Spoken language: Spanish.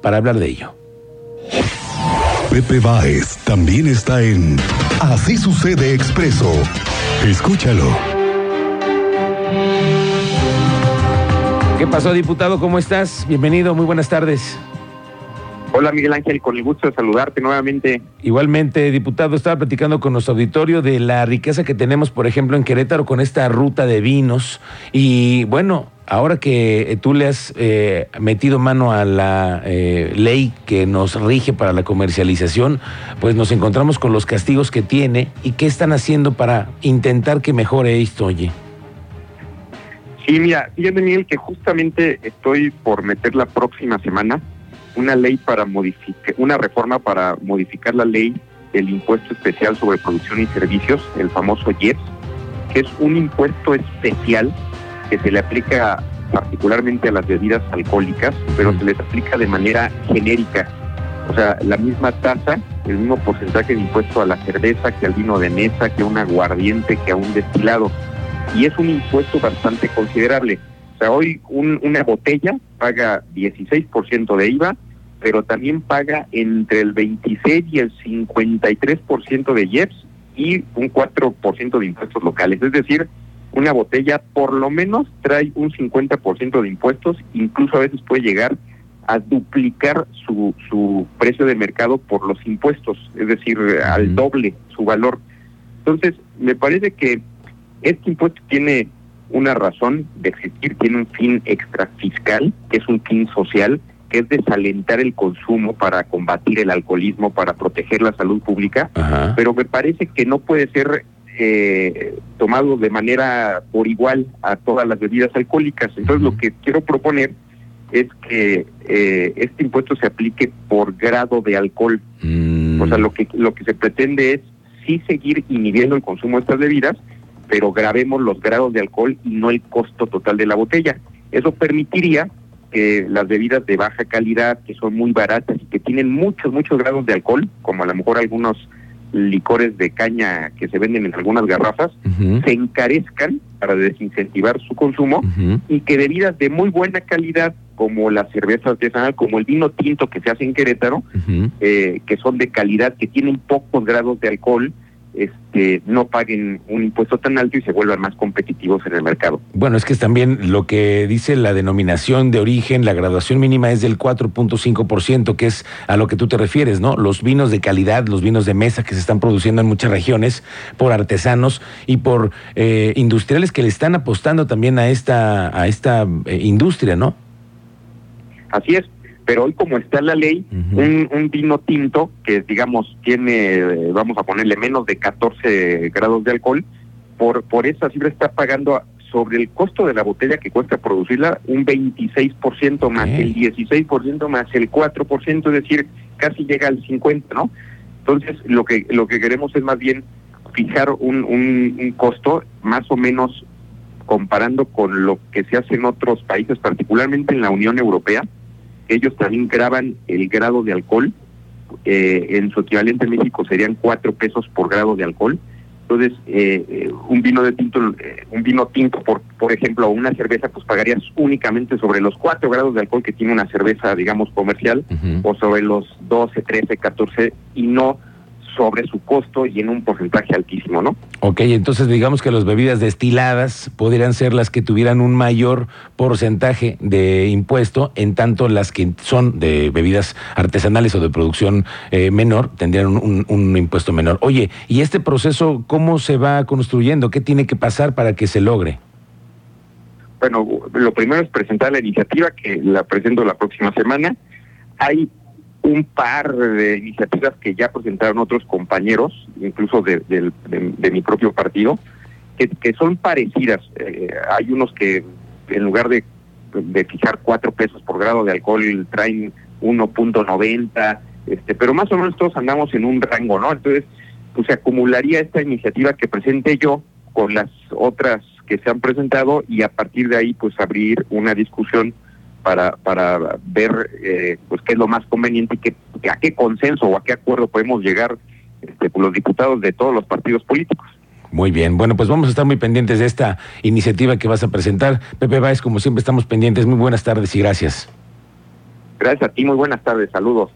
para hablar de ello. Pepe Báez también está en Así sucede expreso. Escúchalo. ¿Qué pasó, diputado? ¿Cómo estás? Bienvenido, muy buenas tardes. Hola Miguel Ángel, con el gusto de saludarte nuevamente. Igualmente, diputado, estaba platicando con nuestro auditorio de la riqueza que tenemos, por ejemplo, en Querétaro con esta ruta de vinos. Y bueno, ahora que tú le has eh, metido mano a la eh, ley que nos rige para la comercialización, pues nos encontramos con los castigos que tiene y qué están haciendo para intentar que mejore esto, oye. Sí, mira, fíjate Miguel que justamente estoy por meter la próxima semana una ley para modificar, una reforma para modificar la ley del impuesto especial sobre producción y servicios, el famoso IEPS, que es un impuesto especial que se le aplica particularmente a las bebidas alcohólicas, pero se les aplica de manera genérica. O sea, la misma tasa, el mismo porcentaje de impuesto a la cerveza, que al vino de mesa, que a un aguardiente, que a un destilado. Y es un impuesto bastante considerable. O sea, hoy una botella paga 16% de IVA, pero también paga entre el 26 y el 53% de IEPS y un 4% de impuestos locales. Es decir, una botella por lo menos trae un 50% de impuestos, incluso a veces puede llegar a duplicar su, su precio de mercado por los impuestos, es decir, al doble su valor. Entonces, me parece que este impuesto tiene una razón de existir, tiene un fin extra fiscal, que es un fin social, que es desalentar el consumo para combatir el alcoholismo, para proteger la salud pública, pero me parece que no puede ser eh, tomado de manera por igual a todas las bebidas alcohólicas. Entonces lo que quiero proponer es que eh, este impuesto se aplique por grado de alcohol. O sea, lo que, lo que se pretende es sí seguir inhibiendo el consumo de estas bebidas, pero grabemos los grados de alcohol y no el costo total de la botella. Eso permitiría que las bebidas de baja calidad, que son muy baratas y que tienen muchos, muchos grados de alcohol, como a lo mejor algunos licores de caña que se venden en algunas garrafas, se encarezcan para desincentivar su consumo y que bebidas de muy buena calidad, como la cerveza artesanal, como el vino tinto que se hace en Querétaro, eh, que son de calidad, que tienen pocos grados de alcohol, este, no paguen un impuesto tan alto y se vuelvan más competitivos en el mercado. Bueno, es que es también lo que dice la denominación de origen, la graduación mínima es del 4.5%, que es a lo que tú te refieres, ¿no? Los vinos de calidad, los vinos de mesa que se están produciendo en muchas regiones por artesanos y por eh, industriales que le están apostando también a esta, a esta eh, industria, ¿no? Así es pero hoy como está la ley, un, vino tinto que digamos tiene, vamos a ponerle menos de 14 grados de alcohol, por, por esa cifra está pagando sobre el costo de la botella que cuesta producirla un 26% más, el 16% más el 4%, es decir, casi llega al 50, ¿no? Entonces, lo que lo que queremos es más bien fijar un, un, un costo más o menos comparando con lo que se hace en otros países, particularmente en la Unión Europea, ellos también graban el grado de alcohol. Eh, en su equivalente en México serían cuatro pesos por grado de alcohol. Entonces, eh, eh, un vino de tinto, un vino tinto, por, por ejemplo, o una cerveza, pues pagarías únicamente sobre los cuatro grados de alcohol que tiene una cerveza, digamos, comercial, o sobre los 12, 13, 14, y no sobre su costo y en un porcentaje altísimo, ¿no? Ok, entonces digamos que las bebidas destiladas podrían ser las que tuvieran un mayor porcentaje de impuesto, en tanto las que son de bebidas artesanales o de producción eh, menor tendrían un, un, impuesto menor. Oye, ¿y este proceso cómo se va construyendo? ¿Qué tiene que pasar para que se logre? Bueno, lo primero es presentar la iniciativa que la presento la próxima semana. Hay un par de iniciativas que ya presentaron otros compañeros, incluso de, mi propio partido, que, son parecidas. Eh, hay unos que en lugar de, fijar cuatro pesos por grado de alcohol traen 1.90, este, pero más o menos todos andamos en un rango, ¿no? Entonces, pues se acumularía esta iniciativa que presenté yo con las otras que se han presentado y a partir de ahí pues abrir una discusión para, para ver eh, pues qué es lo más conveniente y que, a qué consenso o a qué acuerdo podemos llegar este, los diputados de todos los partidos políticos. Muy bien, bueno, pues vamos a estar muy pendientes de esta iniciativa que vas a presentar. Pepe Báez, como siempre, estamos pendientes. Muy buenas tardes y gracias. Gracias a ti, muy buenas tardes, saludos.